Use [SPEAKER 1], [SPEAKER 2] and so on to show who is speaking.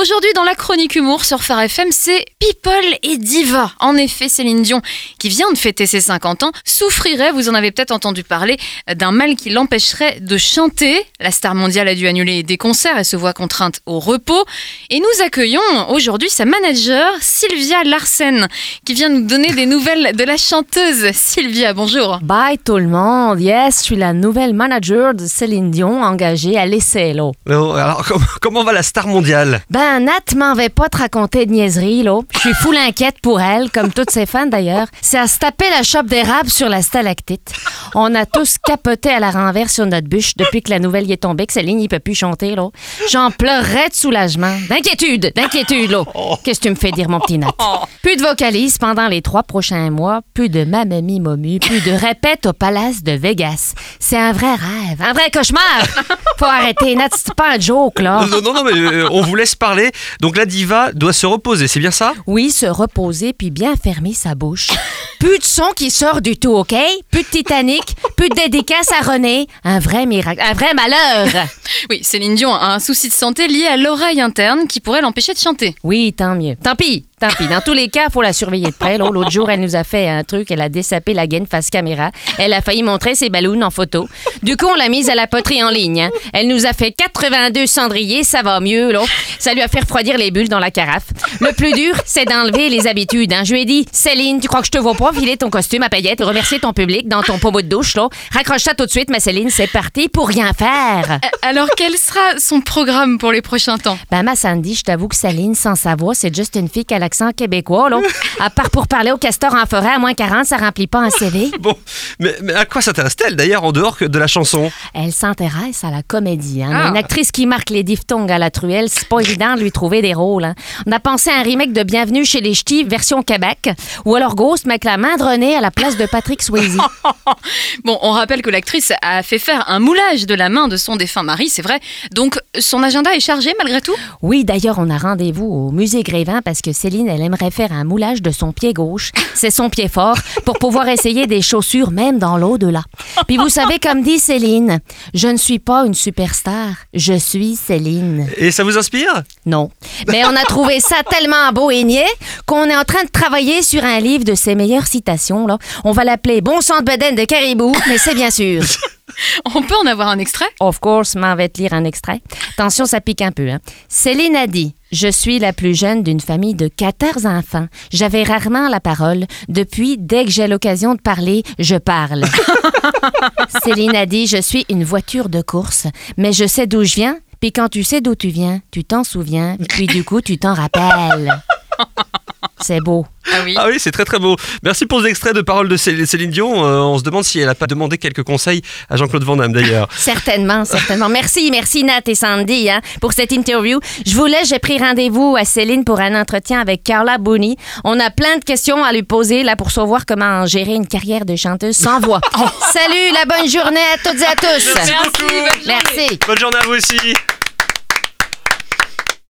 [SPEAKER 1] Aujourd'hui, dans la chronique humour sur Phare FM, c'est People et Diva. En effet, Céline Dion, qui vient de fêter ses 50 ans, souffrirait, vous en avez peut-être entendu parler, d'un mal qui l'empêcherait de chanter. La star mondiale a dû annuler des concerts et se voit contrainte au repos. Et nous accueillons aujourd'hui sa manager, Sylvia Larsen, qui vient nous donner des nouvelles de la chanteuse. Sylvia, bonjour.
[SPEAKER 2] Bye tout le monde. Yes, je suis la nouvelle manager de Céline Dion engagée à.
[SPEAKER 3] Oh, alors, com- comment va la star mondiale?
[SPEAKER 2] Ben, Nat m'en vais pas te raconter de niaiseries, là. Je suis full inquiète pour elle, comme toutes ses fans d'ailleurs. C'est à se taper la chope d'érable sur la stalactite. On a tous capoté à la renverse sur notre bûche depuis que la nouvelle y est tombée, que Céline, il peut plus chanter, là. J'en pleurais de soulagement. D'inquiétude, d'inquiétude, là. Qu'est-ce que tu me fais dire, mon petit Nat? Plus de vocalises pendant les trois prochains mois, plus de mamami momu, plus de répète au palace de Vegas. C'est un vrai rêve, un vrai cauchemar. Faut arrêter, Nat, c'est pas un joke, là.
[SPEAKER 3] Non, non, non, mais euh, on vous laisse parler. Donc la diva doit se reposer, c'est bien ça?
[SPEAKER 2] Oui, se reposer puis bien fermer sa bouche. Plus de son qui sort du tout, OK? Plus de Titanic, plus de dédicace à René. Un vrai miracle, un vrai malheur.
[SPEAKER 1] Oui, Céline Dion a un souci de santé lié à l'oreille interne qui pourrait l'empêcher de chanter.
[SPEAKER 2] Oui, tant mieux. Tant pis, tant pis. Dans tous les cas, faut la surveiller de près. L'autre jour, elle nous a fait un truc. Elle a dessapé la gaine face caméra. Elle a failli montrer ses ballons en photo. Du coup, on l'a mise à la poterie en ligne. hein. Elle nous a fait 82 cendriers. Ça va mieux, là. Ça lui a fait refroidir les bulles dans la carafe. Le plus dur, c'est d'enlever les habitudes. hein. Je lui ai dit, Céline, tu crois que je te vois pas filer ton costume à paillettes, remercier ton public dans ton pommeau de douche, là? Raccroche ça tout de suite, mais Céline, c'est parti pour rien faire.
[SPEAKER 1] Euh, Alors, quel sera son programme pour les prochains temps?
[SPEAKER 2] Ben, ma Sandy, je t'avoue que Céline, sans savoir, c'est juste une fille qui a l'accent québécois, là. À part pour parler au castor en forêt à moins 40, ça remplit pas un CV.
[SPEAKER 3] Bon, mais, mais à quoi s'intéresse-t-elle d'ailleurs en dehors que de la chanson?
[SPEAKER 2] Elle s'intéresse à la comédie. Hein.
[SPEAKER 1] Ah.
[SPEAKER 2] Une actrice qui marque les diphtongues à la truelle, c'est pas évident de lui trouver des rôles. hein. On a pensé à un remake de Bienvenue chez les Ch'tis, version Québec, ou alors Ghost, mais avec la main de René à la place de Patrick Swayze.
[SPEAKER 1] Bon, on rappelle que l'actrice a fait faire un moulage de la main de son défunt mari, c'est vrai. Donc, son agenda est chargé malgré tout?
[SPEAKER 2] Oui, d'ailleurs, on a rendez-vous au musée Grévin parce que Céline, elle aimerait faire un moulage de son pied gauche. C'est son pied fort pour pouvoir essayer des chaussures même dans l'au-delà. Puis vous savez, comme dit Céline, je ne suis pas une superstar, je suis Céline.
[SPEAKER 3] Et ça vous inspire?
[SPEAKER 2] Non. Mais on a trouvé ça tellement beau et niais qu'on est en train de travailler sur un livre de ses meilleures citations. Là. On va l'appeler Bon sang de bedaine de caribou, mais c'est bien sûr.
[SPEAKER 1] On peut en avoir un extrait?
[SPEAKER 2] Of course, m'en vais te lire un extrait. Attention, ça pique un peu. Hein. Céline a dit Je suis la plus jeune d'une famille de 14 enfants. J'avais rarement la parole. Depuis, dès que j'ai l'occasion de parler, je parle. Céline a dit Je suis une voiture de course, mais je sais d'où je viens. Puis quand tu sais d'où tu viens, tu t'en souviens. Puis du coup, tu t'en rappelles. C'est beau.
[SPEAKER 1] Ah oui.
[SPEAKER 3] Ah oui, c'est très très beau. Merci pour ces extraits de paroles de Cé- Céline Dion. Euh, on se demande si elle a pas demandé quelques conseils à Jean-Claude Van Damme d'ailleurs.
[SPEAKER 2] Certainement, certainement. Merci, merci Nat et Sandy hein, pour cette interview. Je vous laisse, j'ai pris rendez-vous à Céline pour un entretien avec Carla Booney. On a plein de questions à lui poser là pour savoir comment gérer une carrière de chanteuse sans voix. Salut, la bonne journée à toutes et à tous.
[SPEAKER 1] Merci, bonne journée.
[SPEAKER 2] Merci.
[SPEAKER 3] Bonne journée à vous aussi.